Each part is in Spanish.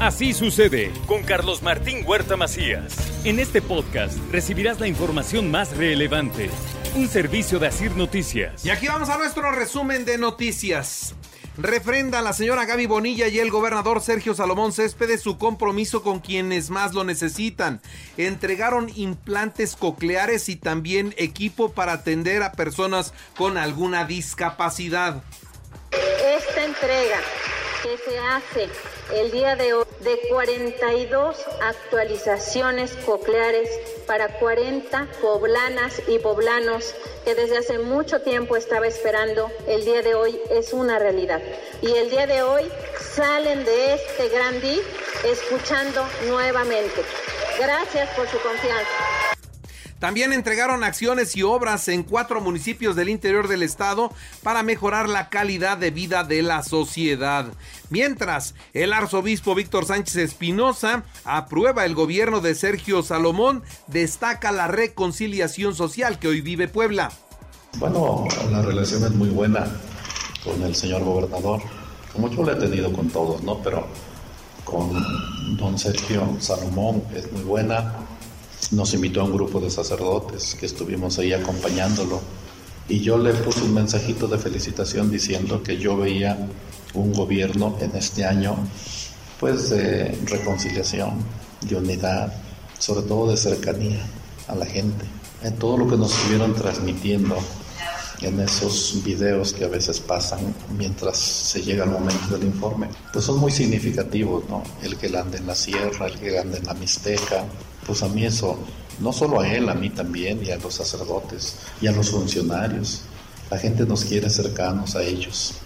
Así sucede con Carlos Martín Huerta Macías. En este podcast recibirás la información más relevante. Un servicio de Asir Noticias. Y aquí vamos a nuestro resumen de noticias. Refrenda la señora Gaby Bonilla y el gobernador Sergio Salomón Céspedes su compromiso con quienes más lo necesitan. Entregaron implantes cocleares y también equipo para atender a personas con alguna discapacidad. Esta entrega que se hace el día de hoy de 42 actualizaciones cocleares para 40 poblanas y poblanos que desde hace mucho tiempo estaba esperando, el día de hoy es una realidad. Y el día de hoy salen de este gran día escuchando nuevamente. Gracias por su confianza. También entregaron acciones y obras en cuatro municipios del interior del estado para mejorar la calidad de vida de la sociedad. Mientras, el arzobispo Víctor Sánchez Espinosa aprueba el gobierno de Sergio Salomón, destaca la reconciliación social que hoy vive Puebla. Bueno, la relación es muy buena con el señor gobernador, como yo la he tenido con todos, ¿no? Pero con don Sergio Salomón es muy buena nos invitó a un grupo de sacerdotes que estuvimos ahí acompañándolo y yo le puse un mensajito de felicitación diciendo que yo veía un gobierno en este año pues de reconciliación, de unidad, sobre todo de cercanía a la gente. En todo lo que nos estuvieron transmitiendo en esos videos que a veces pasan mientras se llega el momento del informe, pues son muy significativos, ¿no? El que ande en la sierra, el que ande en la Mixteca, pues a mí eso, no solo a él, a mí también, y a los sacerdotes, y a los funcionarios. La gente nos quiere cercanos a ellos.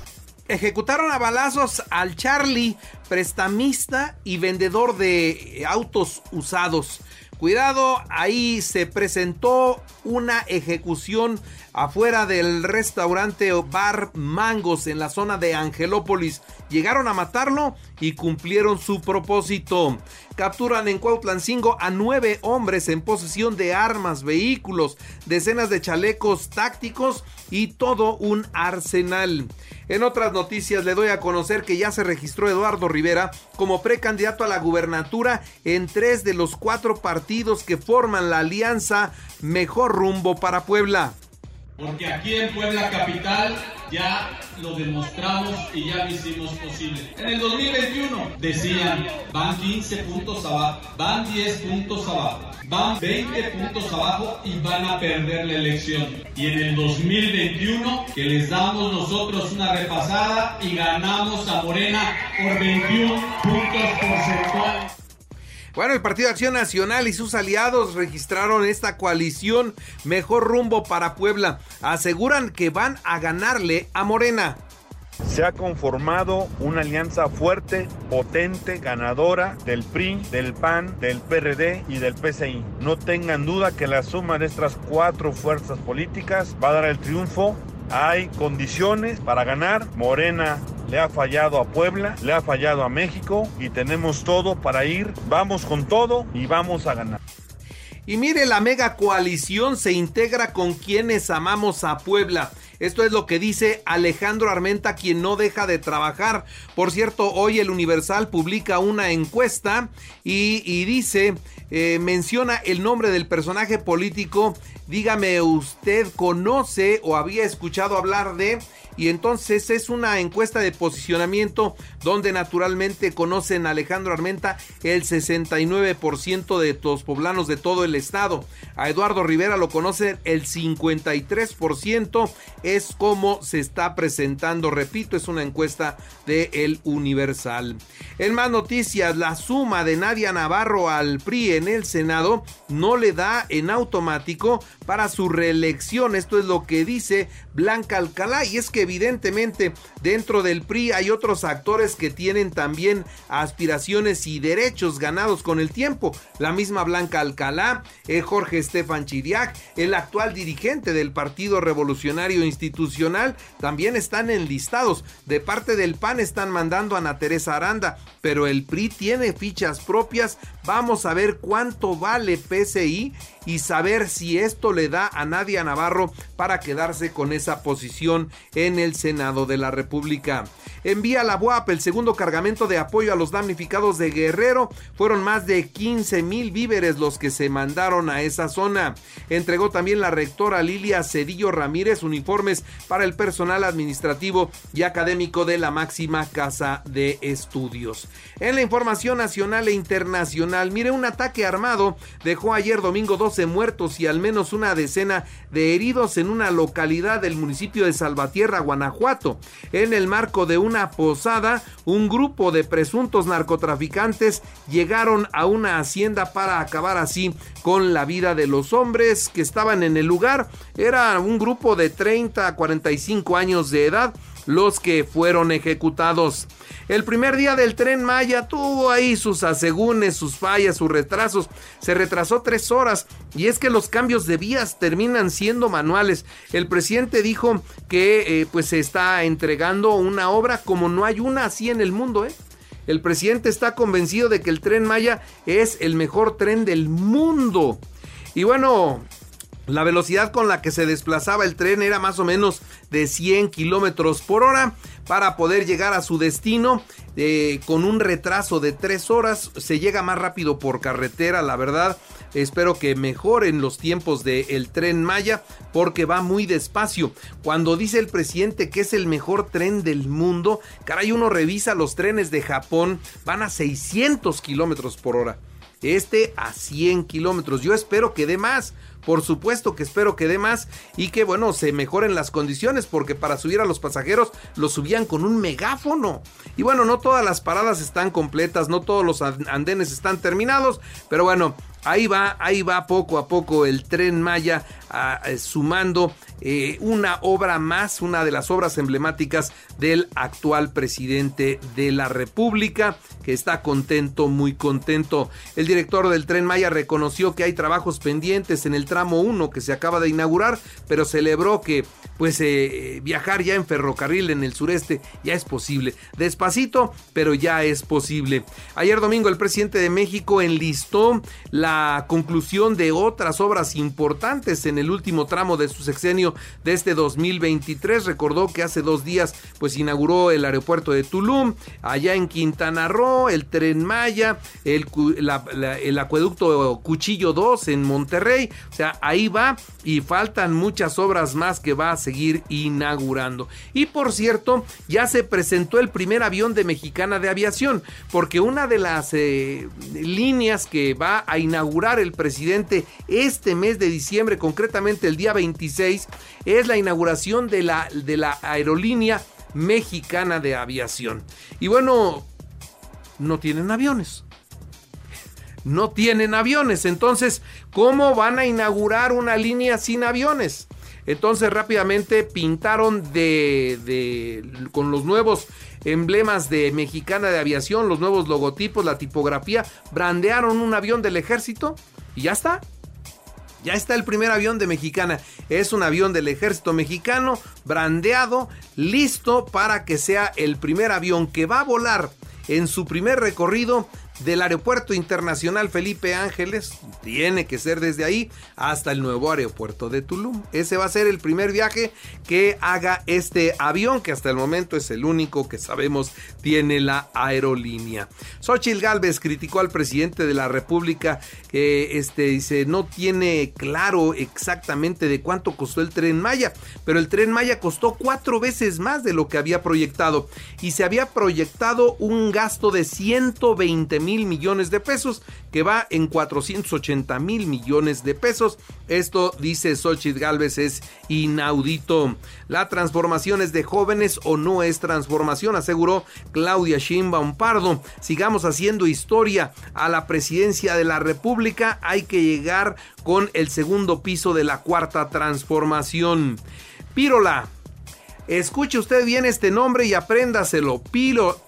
Ejecutaron a balazos al Charlie, prestamista y vendedor de autos usados. Cuidado, ahí se presentó una ejecución afuera del restaurante Bar Mangos en la zona de Angelópolis. Llegaron a matarlo y cumplieron su propósito. Capturan en Cuautlancingo a nueve hombres en posesión de armas, vehículos, decenas de chalecos tácticos y todo un arsenal. En otras noticias le doy a conocer que ya se registró Eduardo Rivera como precandidato a la gubernatura en tres de los cuatro partidos que forman la alianza Mejor Rumbo para Puebla. Porque aquí en Puebla Capital ya lo demostramos y ya lo hicimos posible. En el 2021 decían, van 15 puntos abajo, van 10 puntos abajo, van 20 puntos abajo y van a perder la elección. Y en el 2021 que les damos nosotros una repasada y ganamos a Morena por 21 puntos porcentuales. Bueno, el Partido Acción Nacional y sus aliados registraron esta coalición Mejor Rumbo para Puebla. Aseguran que van a ganarle a Morena. Se ha conformado una alianza fuerte, potente, ganadora del PRI, del PAN, del PRD y del PCI. No tengan duda que la suma de estas cuatro fuerzas políticas va a dar el triunfo hay condiciones para ganar. Morena le ha fallado a Puebla, le ha fallado a México y tenemos todo para ir. Vamos con todo y vamos a ganar. Y mire, la mega coalición se integra con quienes amamos a Puebla. Esto es lo que dice Alejandro Armenta, quien no deja de trabajar. Por cierto, hoy el Universal publica una encuesta y, dice, eh, menciona el nombre del personaje político Dígame, ¿usted conoce o había escuchado hablar de y entonces es una encuesta de posicionamiento donde naturalmente conocen a Alejandro Armenta el 69% de los poblanos de todo el estado. A Eduardo Rivera lo conocen el 53%. Es como se está presentando, repito, es una encuesta de El Universal. En más noticias, la suma de Nadia Navarro al PRI en el Senado no le da en automático para su reelección. Esto es lo que dice Blanca Alcalá y es que evidentemente dentro del PRI hay otros actores que tienen también aspiraciones y derechos ganados con el tiempo. La misma Blanca Alcalá, eh, Jorge Estefan Chiriac, el actual dirigente del Partido Revolucionario Institucional, también están enlistados. De parte del PAN están mandando a Ana Teresa Aranda, pero el PRI tiene fichas propias. Vamos a ver cuánto vale PCI y saber si esto le da a Nadia Navarro para quedarse con esa posición en el Senado de la República. Envía la UAP el segundo cargamento de apoyo a los damnificados de Guerrero. Fueron más de 15 mil víveres los que se mandaron a esa zona. Entregó también la rectora Lilia Cedillo Ramírez uniformes para el personal administrativo y académico de la máxima casa de estudios. En la información nacional e internacional, mire, un ataque armado dejó ayer domingo 12 muertos y al menos una decena de heridos en una localidad del municipio de Salvatierra, Guanajuato. En el marco de una posada, un grupo de presuntos narcotraficantes llegaron a una hacienda para acabar así con la vida de los hombres que estaban en el lugar. Era un grupo de 30 a 45 años de edad los que fueron ejecutados. El primer día del tren Maya tuvo ahí sus asegúnes, sus fallas, sus retrasos. Se retrasó tres horas y es que los cambios de vías terminan siendo manuales. El presidente dijo que eh, pues se está entregando una obra como no hay una así en el mundo, ¿eh? El presidente está convencido de que el tren Maya es el mejor tren del mundo. Y bueno, la velocidad con la que se desplazaba el tren era más o menos de 100 kilómetros por hora para poder llegar a su destino eh, con un retraso de 3 horas. Se llega más rápido por carretera, la verdad. Espero que mejoren los tiempos del tren Maya porque va muy despacio. Cuando dice el presidente que es el mejor tren del mundo, caray, uno revisa los trenes de Japón, van a 600 kilómetros por hora. Este a 100 kilómetros. Yo espero que dé más. Por supuesto que espero que dé más y que bueno, se mejoren las condiciones porque para subir a los pasajeros los subían con un megáfono. Y bueno, no todas las paradas están completas, no todos los andenes están terminados, pero bueno, Ahí va, ahí va poco a poco el tren Maya ah, eh, sumando eh, una obra más, una de las obras emblemáticas del actual presidente de la República, que está contento, muy contento. El director del tren Maya reconoció que hay trabajos pendientes en el tramo 1 que se acaba de inaugurar, pero celebró que pues eh, viajar ya en ferrocarril en el sureste ya es posible. Despacito, pero ya es posible. Ayer domingo el presidente de México enlistó la conclusión de otras obras importantes en el último tramo de su sexenio de este 2023. Recordó que hace dos días pues inauguró el aeropuerto de Tulum, allá en Quintana Roo, el tren Maya, el, el acueducto Cuchillo 2 en Monterrey. O sea, ahí va y faltan muchas obras más que va a seguir inaugurando. Y por cierto, ya se presentó el primer avión de Mexicana de Aviación, porque una de las eh, líneas que va a inaugurar el presidente este mes de diciembre, concretamente el día 26, es la inauguración de la, de la aerolínea mexicana de aviación. Y bueno, no tienen aviones no tienen aviones. Entonces, ¿cómo van a inaugurar una línea sin aviones? Entonces rápidamente pintaron de, con los nuevos emblemas de Mexicana de Aviación, los nuevos logotipos, la tipografía, brandearon un avión del ejército y ya está. Ya está el primer avión de Mexicana. Es un avión del ejército mexicano, brandeado, listo para que sea el primer avión que va a volar en su primer recorrido del Aeropuerto Internacional Felipe Ángeles, tiene que ser desde ahí hasta el nuevo aeropuerto de Tulum. Ese va a ser el primer viaje que haga este avión, que hasta el momento es el único que sabemos tiene la aerolínea. Xochitl Galvez criticó al presidente de la República que este, dice no tiene claro exactamente de cuánto costó el tren Maya, pero el tren Maya costó cuatro veces más de lo que había proyectado y se había proyectado un gasto de 120 mil mil millones de pesos, que va en 480 mil millones de pesos. Esto, dice Xochitl Galvez, es inaudito. La transformación es de jóvenes o no es transformación, aseguró Claudia Sheinbaum Pardo. Sigamos haciendo historia a la presidencia de la República. Hay que llegar con el segundo piso de la cuarta transformación. Pirola. Escuche usted bien este nombre y apréndaselo. Piro,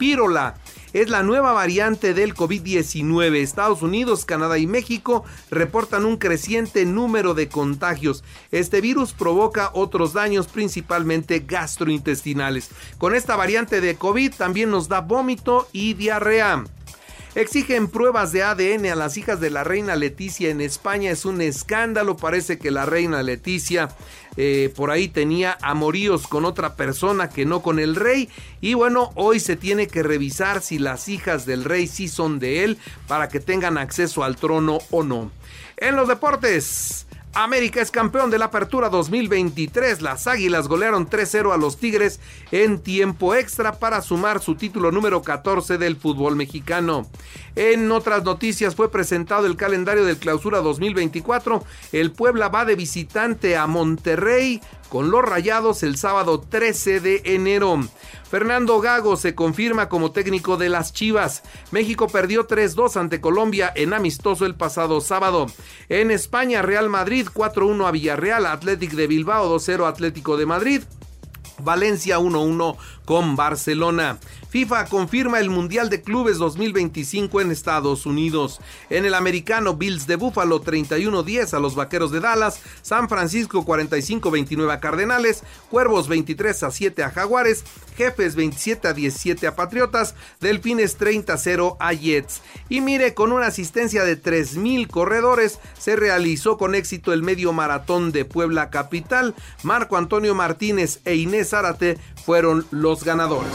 es la nueva variante del COVID-19. Estados Unidos, Canadá y México reportan un creciente número de contagios. Este virus provoca otros daños, principalmente gastrointestinales. Con esta variante de COVID también nos da vómito y diarrea. Exigen pruebas de ADN a las hijas de la reina Leticia en España. Es un escándalo. Parece que la reina Leticia eh, por ahí tenía amoríos con otra persona que no con el rey. Y bueno, hoy se tiene que revisar si las hijas del rey sí son de él para que tengan acceso al trono o no. En los deportes. América es campeón de la Apertura 2023. Las Águilas golearon 3-0 a los Tigres en tiempo extra para sumar su título número 14 del fútbol mexicano. En otras noticias fue presentado el calendario del Clausura 2024. El Puebla va de visitante a Monterrey con los Rayados el sábado 13 de enero. Fernando Gago se confirma como técnico de las Chivas. México perdió 3-2 ante Colombia en amistoso el pasado sábado. En España, Real Madrid 4-1 a Villarreal, Athletic de Bilbao 2-0 Atlético de Madrid. Valencia 1-1 con Barcelona. FIFA confirma el Mundial de Clubes 2025 en Estados Unidos. En el americano, Bills de Buffalo 31-10 a los Vaqueros de Dallas, San Francisco 45-29 a Cardenales, Cuervos 23 7 a Jaguares, Jefes 27 17 a Patriotas, Delfines 30-0 a Jets. Y mire, con una asistencia de 3.000 corredores, se realizó con éxito el medio maratón de Puebla Capital. Marco Antonio Martínez e Inés Zárate fueron los ganadores.